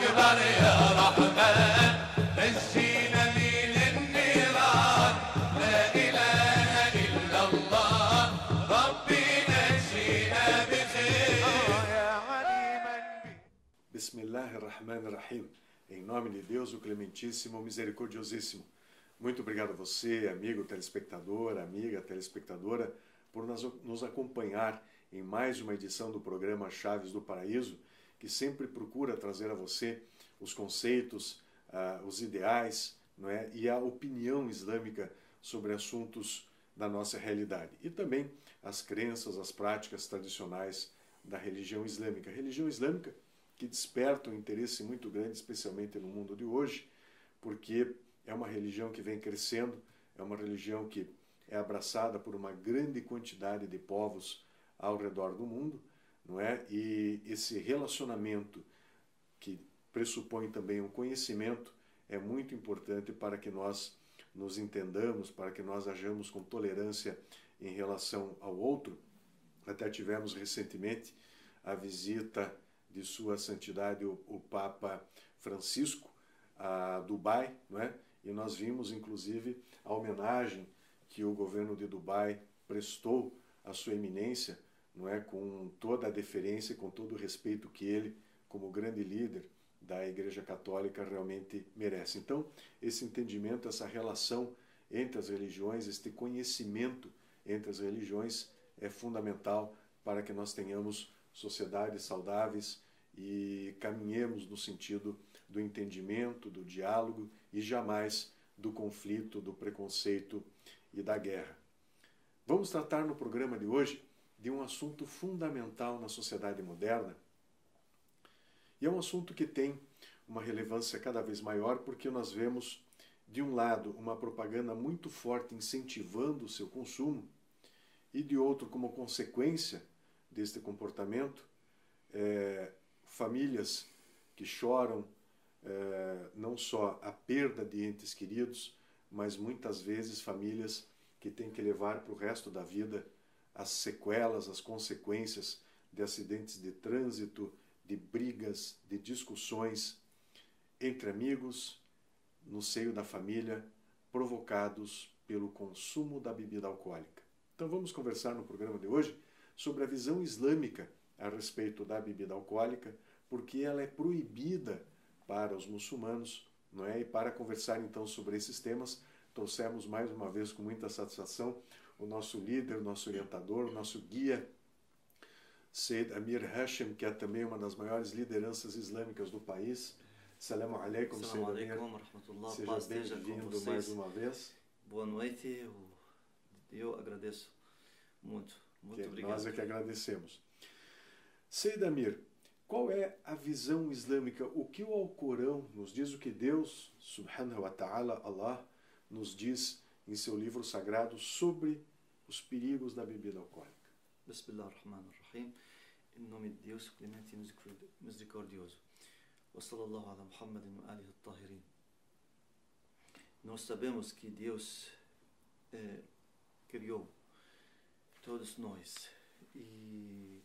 أكبر يا رحمن نجينا من النيران لا إله إلا الله ربي نجينا بخير يا عليما بي Bismillah ar-Rahman ar-Rahim. Em nome de Deus, o Clementíssimo, Misericordiosíssimo. Muito obrigado a você, amigo telespectador, amiga telespectadora, por nos, nos acompanhar em mais uma edição do programa Chaves do Paraíso, que sempre procura trazer a você os conceitos, ah, os ideais não é? e a opinião islâmica sobre assuntos da nossa realidade. E também as crenças, as práticas tradicionais da religião islâmica. A religião islâmica que desperta um interesse muito grande, especialmente no mundo de hoje, porque é uma religião que vem crescendo, é uma religião que é abraçada por uma grande quantidade de povos ao redor do mundo, não é? E esse relacionamento que pressupõe também um conhecimento é muito importante para que nós nos entendamos, para que nós ajamos com tolerância em relação ao outro. Até tivemos recentemente a visita de Sua Santidade o, o Papa Francisco a Dubai, não é? E nós vimos inclusive a homenagem que o governo de Dubai prestou à sua eminência, não é, com toda a deferência, com todo o respeito que ele, como grande líder da Igreja Católica, realmente merece. Então, esse entendimento, essa relação entre as religiões, este conhecimento entre as religiões é fundamental para que nós tenhamos sociedades saudáveis e caminhemos no sentido do entendimento, do diálogo e jamais do conflito, do preconceito e da guerra. Vamos tratar no programa de hoje de um assunto fundamental na sociedade moderna. E é um assunto que tem uma relevância cada vez maior porque nós vemos, de um lado, uma propaganda muito forte incentivando o seu consumo, e de outro, como consequência deste comportamento, é, famílias que choram é, não só a perda de entes queridos, mas muitas vezes famílias que têm que levar para o resto da vida as sequelas, as consequências de acidentes de trânsito, de brigas, de discussões entre amigos, no seio da família, provocados pelo consumo da bebida alcoólica. Então vamos conversar no programa de hoje sobre a visão islâmica a respeito da bebida alcoólica, porque ela é proibida para os muçulmanos, não é? E para conversar então sobre esses temas, trouxemos mais uma vez com muita satisfação o nosso líder, o nosso orientador, o nosso guia, Sayyid Amir Hashem, que é também uma das maiores lideranças islâmicas do país. Salam alaikum, Amir. alaikum, rahmatullah, Seja bem-vindo mais uma vez. Boa noite, eu, agradeço muito, muito Que obrigado. Nós é que agradecemos. Seyd Amir, qual é a visão islâmica? O que o Alcorão nos diz, o que Deus, subhanahu wa ta'ala, Allah, nos diz em seu livro sagrado sobre os perigos da bebida alcoólica? Bismillah ar-Rahman ar-Rahim, em nome de Deus, clemente e misericordi- misericordioso. Wa sallallahu ala Muhammadin wa alihi tahirin. Nós sabemos que Deus eh, criou todos nós e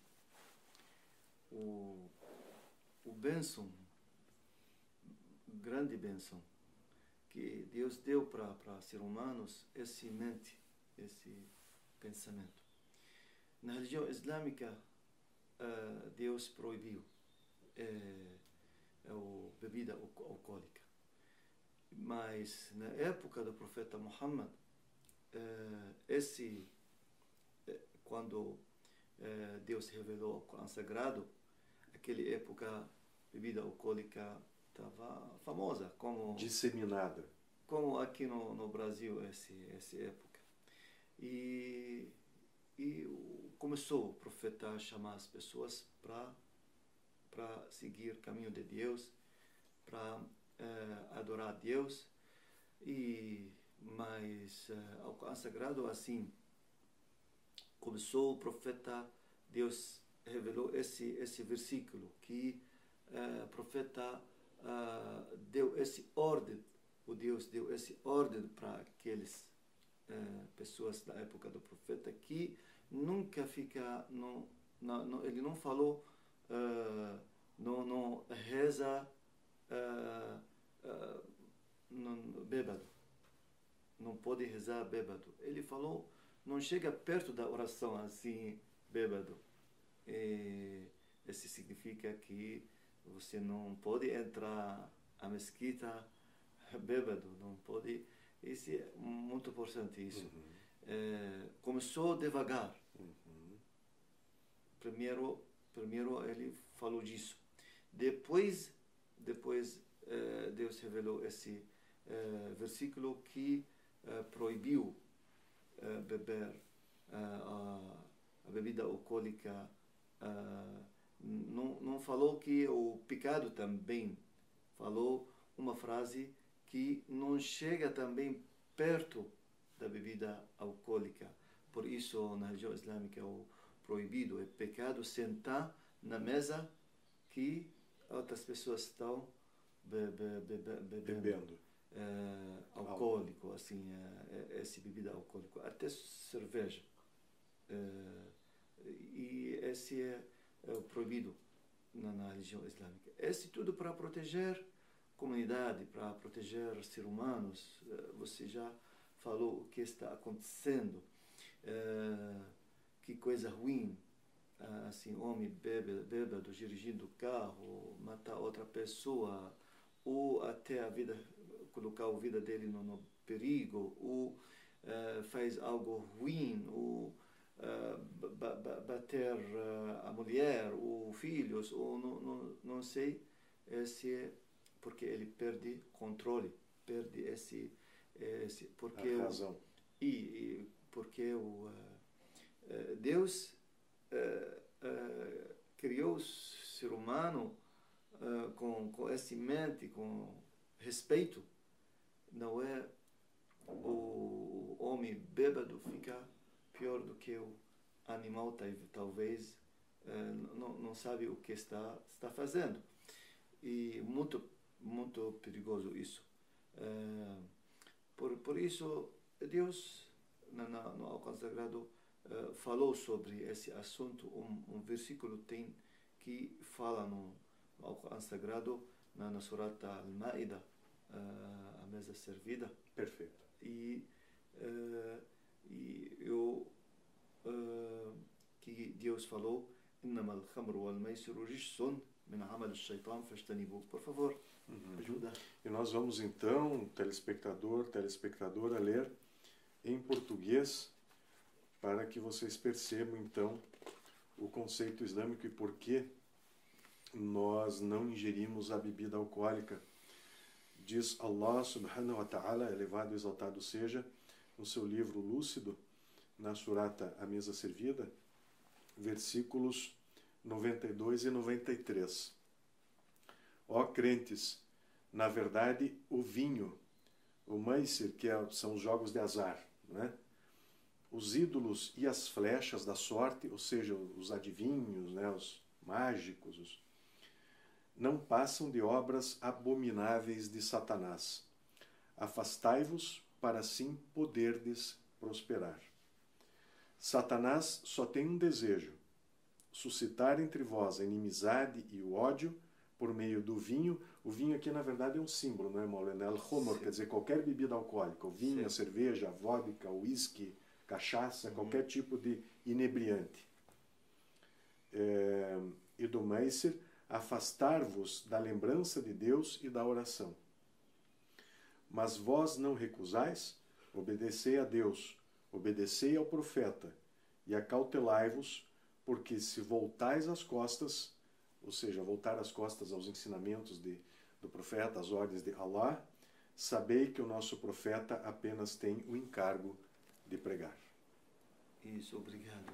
o, o bênção, grande bênção que Deus deu para ser humanos é esse mente, esse pensamento. Na religião islâmica, ah, Deus proibiu eh, a bebida alco- alcoólica. Mas na época do profeta Muhammad, eh, esse, eh, quando Deus revelou o Corão Sagrado, aquela época bebida alcoólica estava famosa, como Disseminada. como aqui no, no Brasil esse, essa época. E, e começou o profeta a chamar as pessoas para seguir o caminho de Deus, para eh, adorar a Deus. E mas eh, ao Corão Sagrado assim começou o profeta Deus revelou esse esse versículo que eh, o profeta ah, deu esse ordem o Deus deu esse ordem para aqueles eh, pessoas da época do profeta que nunca fica não, não ele não falou ah, não, não reza ah, ah, não, bêbado. Não pode rezar bêbado. Ele falou, não chega perto da oração assim, bêbado. E isso significa que você não pode entrar à mesquita bêbado, não pode. Isso é muito importante isso. É, começou devagar. Primeiro, primeiro ele falou disso. Depois, depois eh, Deus revelou esse eh, versículo que proibiu beber a, a bebida alcoólica. não, não falou que o pecado também. Falou uma frase que não chega também perto da bebida alcoólica. Por isso, na religião islâmica, o proibido é pecado sentar na mesa que outras pessoas estão be, be, be, be- bebendo Bebendo. eh, alcoólico, assim, eh, esse bebida alcoólico, até cerveja. Eh, e esse é, é proibido na, na religião islâmica. Esse tudo para proteger comunidade, para proteger seres humanos. Eh, Você já falou o que está acontecendo. Eh, que coisa ruim. Ah, assim, homem bêbado, dirigindo o carro, matar outra pessoa, ou até a vida, colocar a vida dele no, no perigo, ou eh, faz algo ruim, ou ba- ba- bater a mulher, ou filhos, ou não, não, não sei, esse é porque ele perde controle, perde esse, esse porque A o- razão. e, e porque o eh, Deus eh, eh, criou o ser humano com, com essa mente, com respeito. Não é o homem bêbado ficar pior do que o animal, tal- talvez não, não sabe o que está, está fazendo. E muito, muito perigoso isso. Eh, por, por isso, Deus, na, na, no Alcance Sagrado, eh, falou sobre esse assunto. Um, um versículo tem que fala no, no Alcance Sagrado, na, na Surata Al-Ma'idah, eh, a mesa servida. Perfeito. E, eh, e eu, eh, que Deus falou, إنما الخمر والميسر رجس من عمل الشيطان فاجتنبوه. Por favor, ajuda. E nós vamos então, telespectador, telespectadora, ler em português para que vocês percebam então o conceito islâmico e por que nós não ingerimos a bebida alcoólica. Diz Allah subhanahu wa ta'ala, elevado e exaltado seja, no seu livro Lúcido, na surata A Mesa Servida, versículos 92 e 93. Ó crentes, na verdade, o vinho, o maisir, que é- são os jogos de azar, né? os ídolos e as flechas da sorte, ou seja, os adivinhos, né? os mágicos, os- não passam de obras abomináveis de Satanás. Afastai-vos para assim poderdes prosperar. Satanás só tem um desejo: suscitar entre vós a inimizade e o ódio por meio do vinho. O vinho aqui, na verdade, é um símbolo, não é, Maulana? El-Homor, Sim. quer dizer, qualquer bebida alcoólica. O vinho, Sim. a cerveja, a vodka, o uísque, cachaça, qualquer tipo de inebriante. É, e do Meiser, afastar-vos da lembrança de Deus e da oração. Mas vós não recusais, obedecei a Deus, obedecei ao profeta, e acautelai-vos, porque se voltais as costas, ou seja, voltar as costas aos ensinamentos de, do profeta, às ordens de Allah, sabei que o nosso profeta apenas tem o encargo de pregar. Isso, obrigado.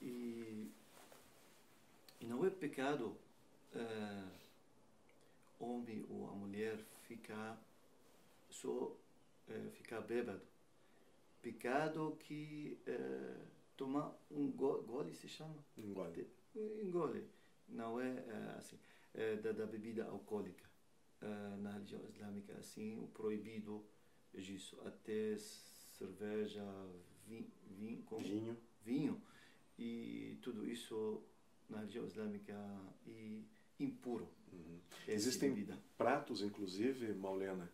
E, e não é pecado eh, homem ou a mulher ficar só eh, ficar bêbado. Pecado que eh, tomar um go- gole se chama Engole. engole. Não é eh, assim eh, da, da bebida alcoólica. Eh, na religião islâmica assim o proibido é isso até cerveja vinho, vinho? Vinho. vinho e tudo isso na religião islâmica e impuro. Uhum. Essa Existem bebida. pratos, inclusive, Maulena,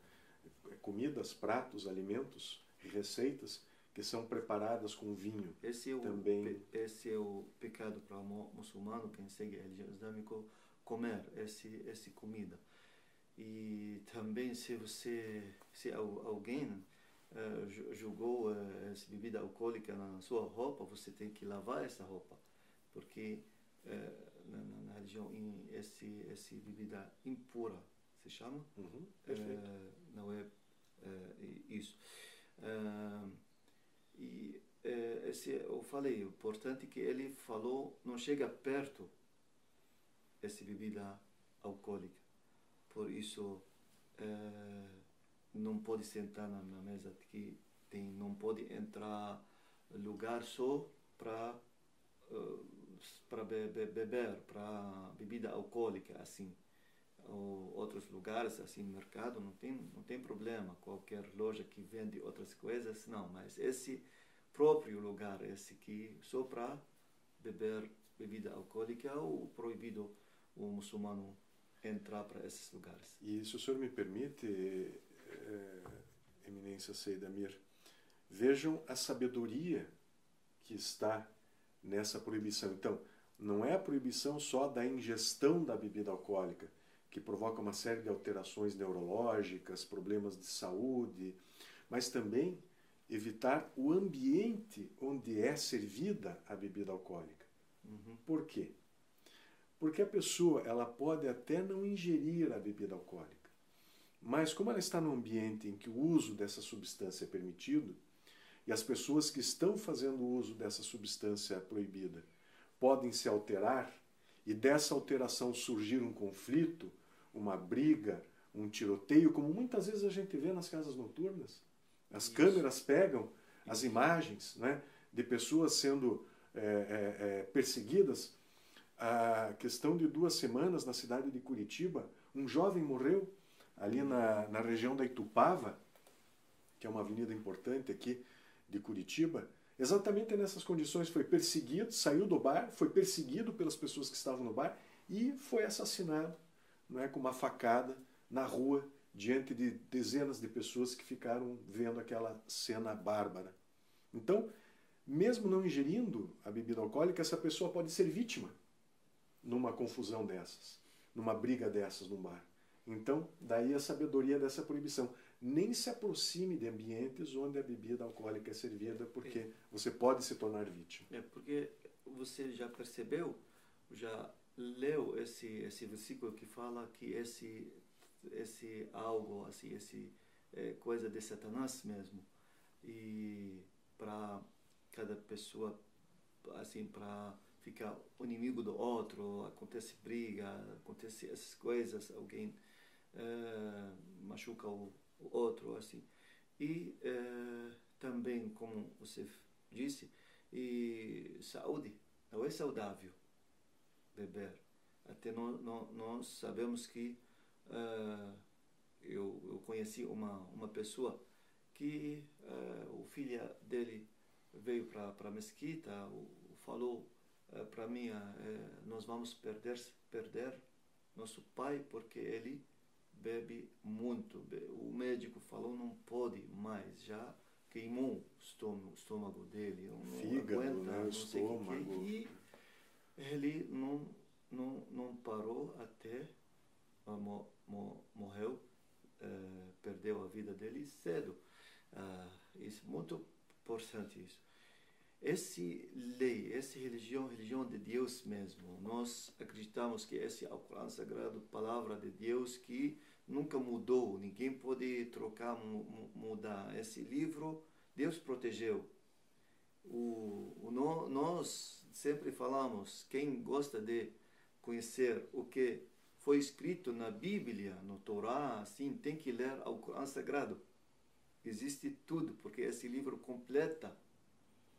comidas, pratos, alimentos, receitas que são preparadas com vinho. Esse é o, Também- esse é o pecado para o mu- muçulmano, quem segue a religião islâmica, comer esse, esse comida. E também se você, se al- alguém eh, ju- jogou eh, essa bebida alcoólica na sua roupa, você tem que lavar essa roupa, porque eh, na, na- religião em esse esse bebida impura se chama Uhum, eh, não é eh, isso. E eh, esse eu falei, o importante é que ele falou não chega perto essa bebida alcoólica. Por isso eh, não pode sentar na, na mesa que tem, não pode entrar lugar só para para beber, para bebida alcoólica assim. Ou outros lugares assim mercado não tem não tem problema. Qualquer loja que vende outras coisas não. Mas esse próprio lugar esse que só para beber bebida alcoólica ou proibido o muçulmano entrar para esses lugares E se o senhor me permite, eh, Eminência Seidamir, vejam a sabedoria que está nessa proibição. Então, não é a proibição só da ingestão da bebida alcoólica, que provoca uma série de alterações neurológicas, problemas de saúde, mas também evitar o ambiente onde é servida a bebida alcoólica. Por quê? Porque a pessoa ela pode até não ingerir a bebida alcoólica, mas como ela está num ambiente em que o uso dessa substância é permitido, e as pessoas que estão fazendo uso dessa substância proibida podem se alterar, e dessa alteração surgir um conflito, uma briga, um tiroteio, como muitas vezes a gente vê nas casas noturnas. As Isso. câmeras pegam as imagens né, de pessoas sendo é, é, é, perseguidas. A questão de duas semanas na cidade de Curitiba, um jovem morreu ali na, na região da Itupava, que é uma avenida importante aqui de Curitiba, exatamente nessas condições. Foi perseguido, saiu do bar, foi perseguido pelas pessoas que estavam no bar e foi assassinado não é, com uma facada na rua, diante de dezenas de pessoas que ficaram vendo aquela cena bárbara. Então, mesmo não ingerindo a bebida alcoólica, essa pessoa pode ser vítima numa confusão dessas, numa briga dessas num bar. Então, daí a sabedoria dessa proibição. Nem se aproxime de ambientes onde a bebida alcoólica é servida, porque você pode se tornar vítima. É porque você já percebeu, já leu esse esse versículo que fala que esse esse algo assim, esse é, coisa de Satanás mesmo e para cada pessoa assim para ficar o inimigo do outro, acontece briga, acontece essas coisas, alguém eh, machuca o, o outro assim. E eh, também, como você disse, e saúde, não é saudável beber. Até nós sabemos que eh, eu, eu conheci uma, uma pessoa que eh, o filho dele veio para a mesquita, o- falou eh, para mim, eh, nós vamos perder, perder nosso pai porque ele bebe muito. O médico falou não pode mais, já queimou o estômago, o estômago dele, não Fígado, aguenta, né, não sei o que estômago. e ele não, não, não parou até ah, morreu, eh, perdeu a vida dele cedo. Ah, isso muito importante isso. Esse lei, essa religião, religião de Deus mesmo. Nós acreditamos que esse Alcorão Sagrado, palavra de Deus que nunca mudou, ninguém pode trocar, mu- mu- mudar. Esse livro Deus protegeu. O, o no- nós sempre falamos, quem gosta de conhecer o que foi escrito na Bíblia, no Torá, assim, tem que ler o Corão Sagrado. Existe tudo, porque esse livro completa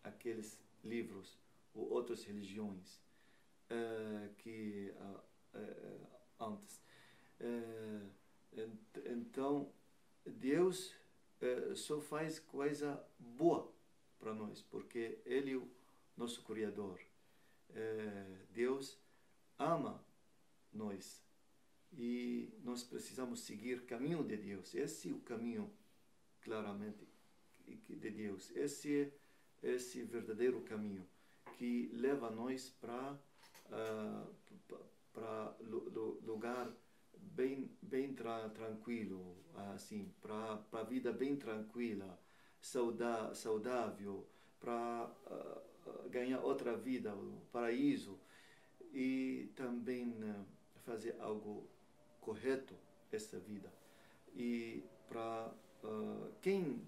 aqueles livros ou outras religiões eh, que ah, eh, antes. Eh, ent- então, Deus só faz coisa boa para nós, porque Ele é o nosso Criador. Deus ama nós e nós precisamos seguir caminho de Deus. Esse é o caminho, claramente, de Deus. Esse é esse verdadeiro caminho que leva nós para para lugar bem bem tra, tranquilo, assim, para para vida bem tranquila, sauda, saudável, para ganhar outra vida, o paraíso e também eh, fazer algo correto essa vida. E para quem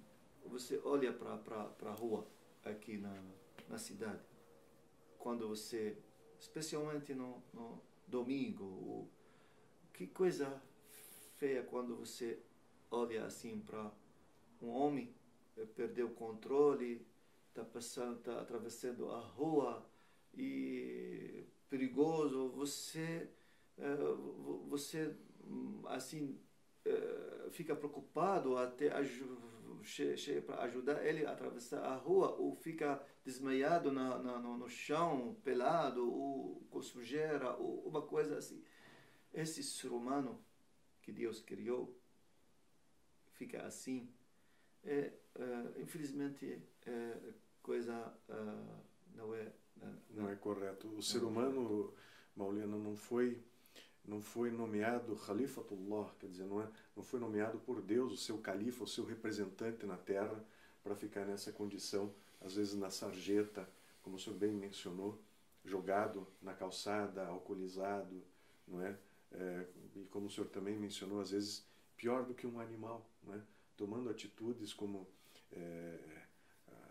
você olha para a rua aqui na na cidade quando você especialmente no, no domingo o, que coisa feia quando você olha assim para um homem eh, perdeu o controle está passando está atravessando a rua e perigoso você eh, vo- você assim eh, fica preocupado até para ajudar ele a atravessar a rua ou fica desmaiado na, na, no, chão pelado ou com sujeira ou uma coisa assim. Esse ser humano que Deus criou fica assim. É eh, infelizmente é coisa ah, não é Não é correto. O ser humano, Maulina, não foi não foi nomeado Khalifatullah, quer dizer, não, é, não foi nomeado por Deus, o seu califa, o seu representante na terra, para ficar nessa condição, às vezes na sarjeta, como o senhor bem mencionou, jogado na calçada, alcoolizado, não é? É, e como o senhor também mencionou, às vezes pior do que um animal, não é? tomando atitudes como é,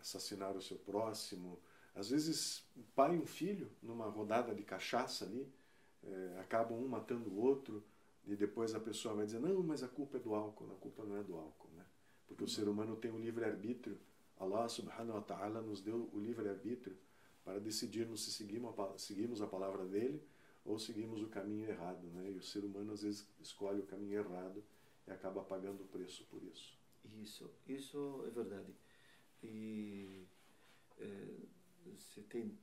assassinar o seu próximo, às vezes pai e um filho numa rodada de cachaça ali é, acabam um matando o outro e depois a pessoa vai dizer não mas a culpa é do álcool a culpa não é do álcool né porque o ser humano tem o livre arbítrio Allah subhanahu wa ta'ala nos deu o livre arbítrio para decidirmos se seguimos a, seguimos a palavra dele ou seguimos o caminho errado né e o ser humano às vezes escolhe o caminho errado e acaba pagando o preço por isso Isso, isso é verdade. E eh, você tem.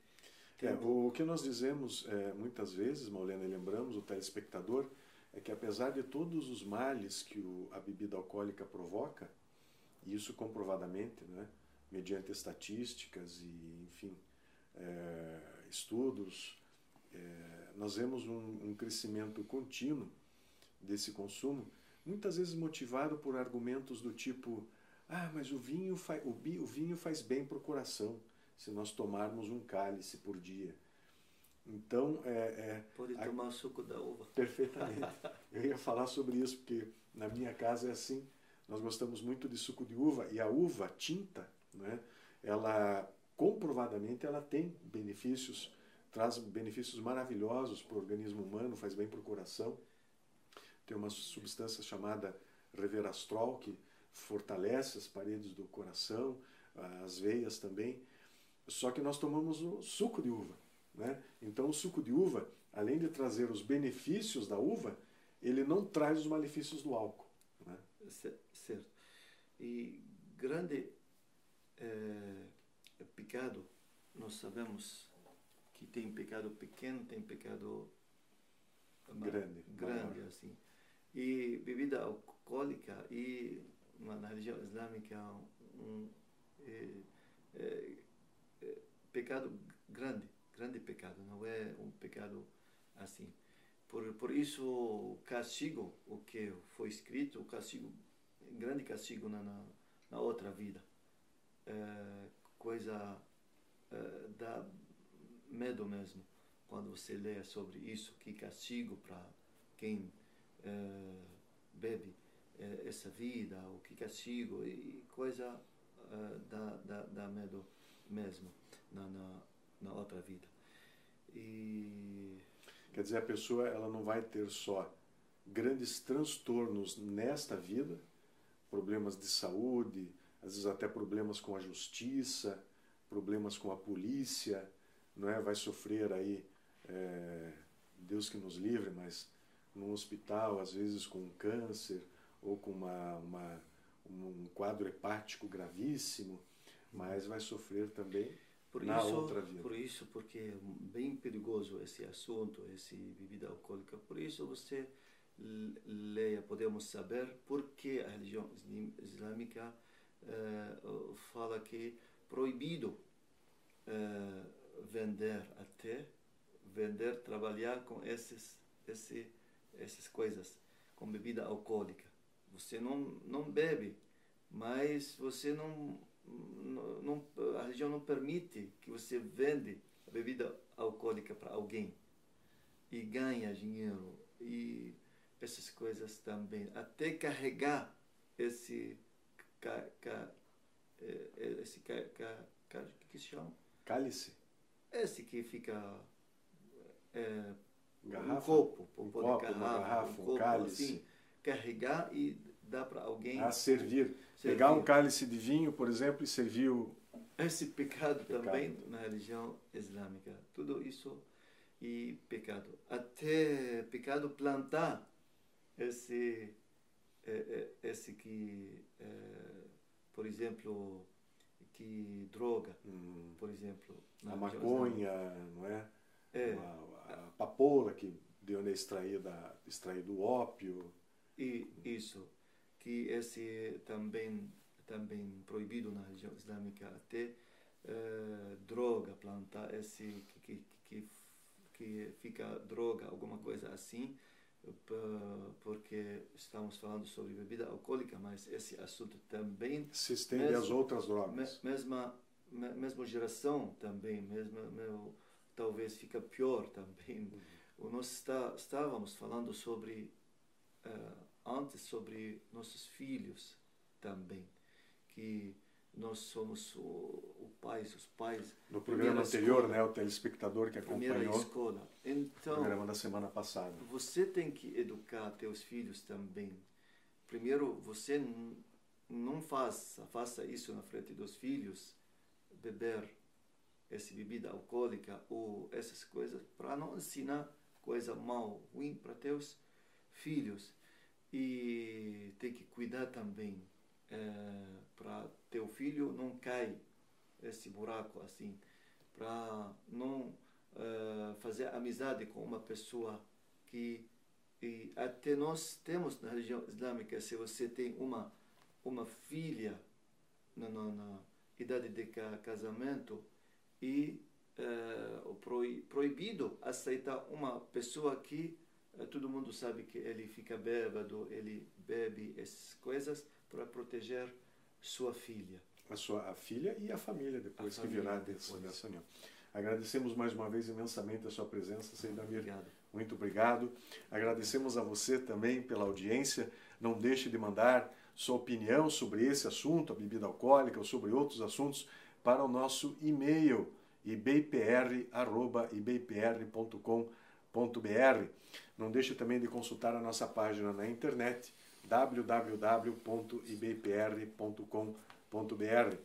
É, o que nós dizemos é, muitas vezes, Maulena, e lembramos o telespectador, é que apesar de todos os males que o, a bebida alcoólica provoca, e isso comprovadamente, né, mediante estatísticas e, enfim, é, estudos, é, nós vemos um, um crescimento contínuo desse consumo, muitas vezes motivado por argumentos do tipo: ah, mas o vinho, fa o, o vinho faz bem para o coração se nós tomarmos um cálice por dia. Então, é, é, Pode a- tomar suco da uva. Perfeitamente. Eu ia falar sobre isso, porque na minha casa é assim. Nós gostamos muito de suco de uva e a uva tinta, né, ela comprovadamente ela tem benefícios, traz benefícios maravilhosos para o organismo humano, faz bem para o coração. Tem uma substância chamada reverastrol que fortalece as paredes do coração, as veias também. Só que nós tomamos o suco de uva. Né? Então, o suco de uva, além de trazer os benefícios da uva, ele não traz os malefícios do álcool. Né? Ce- Certo. E grande eh, pecado, nós sabemos que tem pecado pequeno, tem pecado Grande, grande maior. assim. E bebida alcoólica e na religião islâmica um eh, eh, pecado grande, grande pecado, não é um pecado assim. Por, por isso, o castigo, o que foi escrito, o castigo, grande castigo na, na, na outra vida. É, coisa é, dá medo mesmo quando você lê sobre isso, que castigo para quem é, bebe é, essa vida, o que castigo, e coisa é, dá, dá, dá medo mesmo na, na, na outra vida. E Quer dizer, a pessoa ela não vai ter só grandes transtornos nesta vida, problemas de saúde, às vezes até problemas com a justiça, problemas com a polícia, não é? Vai sofrer aí, é, Deus que nos livre, mas num hospital, às vezes com um câncer ou com uma, uma, um quadro hepático gravíssimo, mas vai sofrer também Por na isso, outra vida. por isso, porque é bem perigoso esse assunto, esse bebida alcoólica. Por isso você leia, podemos saber por que a religião islâmica uh, fala que proibido eh, vender até vender, trabalhar com esses, esse, essas coisas, com bebida alcoólica. Você não, não bebe, mas você não, não, não- a religião não permite que você vende a bebida alcoólica para alguém e ganha dinheiro e essas coisas também. Até carregar esse ca, ca, eh, eh, esse ca, ca, ca, que se chama? Cálice, Esse que fica é, um garrafa. copo, um copo, uma garrafa, garrafa, um copo, cálice. assim, carregar e dar para alguém. A servir. Pegar um cálice de vinho, por exemplo, e servir o. Esse pecado, Pecado. também na religião islâmica. Tudo isso e pecado. Até pecado plantar esse, é, é, esse que, é, por exemplo, que droga, hum, por exemplo. a maconha, não é? É. A, a papoula, que de onde é extraída, extraído o ópio. E isso, que esse também também proibido na religião islâmica até eh, droga plantar esse que, que, que, fica droga alguma coisa assim porque estamos falando sobre bebida alcoólica mas esse assunto também Se estende Mesmo- às outras drogas. mesma me- mesma geração também mesmo meu, talvez fica pior também o nós está, estávamos falando sobre eh, antes sobre nossos filhos também que nós somos o, o pais os pais No programa primeira anterior, escola, né, o telespectador que primeira acompanhou escola o então programa da semana passada. você tem que educar teus filhos também. Primeiro, você não faça, faça isso na frente dos filhos, beber essa bebida alcoólica ou essas coisas, para não ensinar coisa mal, ruim para teus filhos. E tem que cuidar também para teu filho não cair esse buraco assim, para não eh, fazer amizade com uma pessoa que e até nós temos na religião islâmica se você tem uma uma filha na, na, na idade de ca- casamento e eh, proi- proibido aceitar uma pessoa que eh, todo mundo sabe que ele fica bêbado, ele bebe essas coisas para proteger sua filha. A sua a filha e a família depois A que família virá desse, dessa união. Agradecemos mais uma vez imensamente a sua presença, Seidamir. Obrigado. Muito obrigado. Agradecemos a você também pela audiência. Não deixe de mandar sua opinião sobre esse assunto, a bebida alcoólica, ou sobre outros assuntos, para o nosso e-mail ibpr@ibpr.com.br Não deixe também de consultar a nossa página na internet www.ibpr.com.br.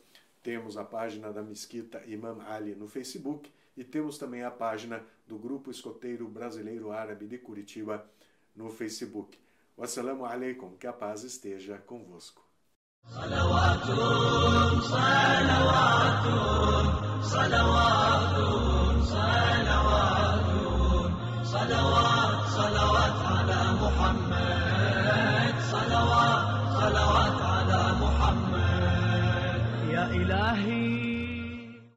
Temos a página da Mesquita Imam Ali no Facebook e temos também a página do Grupo Escoteiro Brasileiro Árabe de Curitiba no Facebook. Wassalamu alaikum, que a paz esteja convosco. صلوات صلوات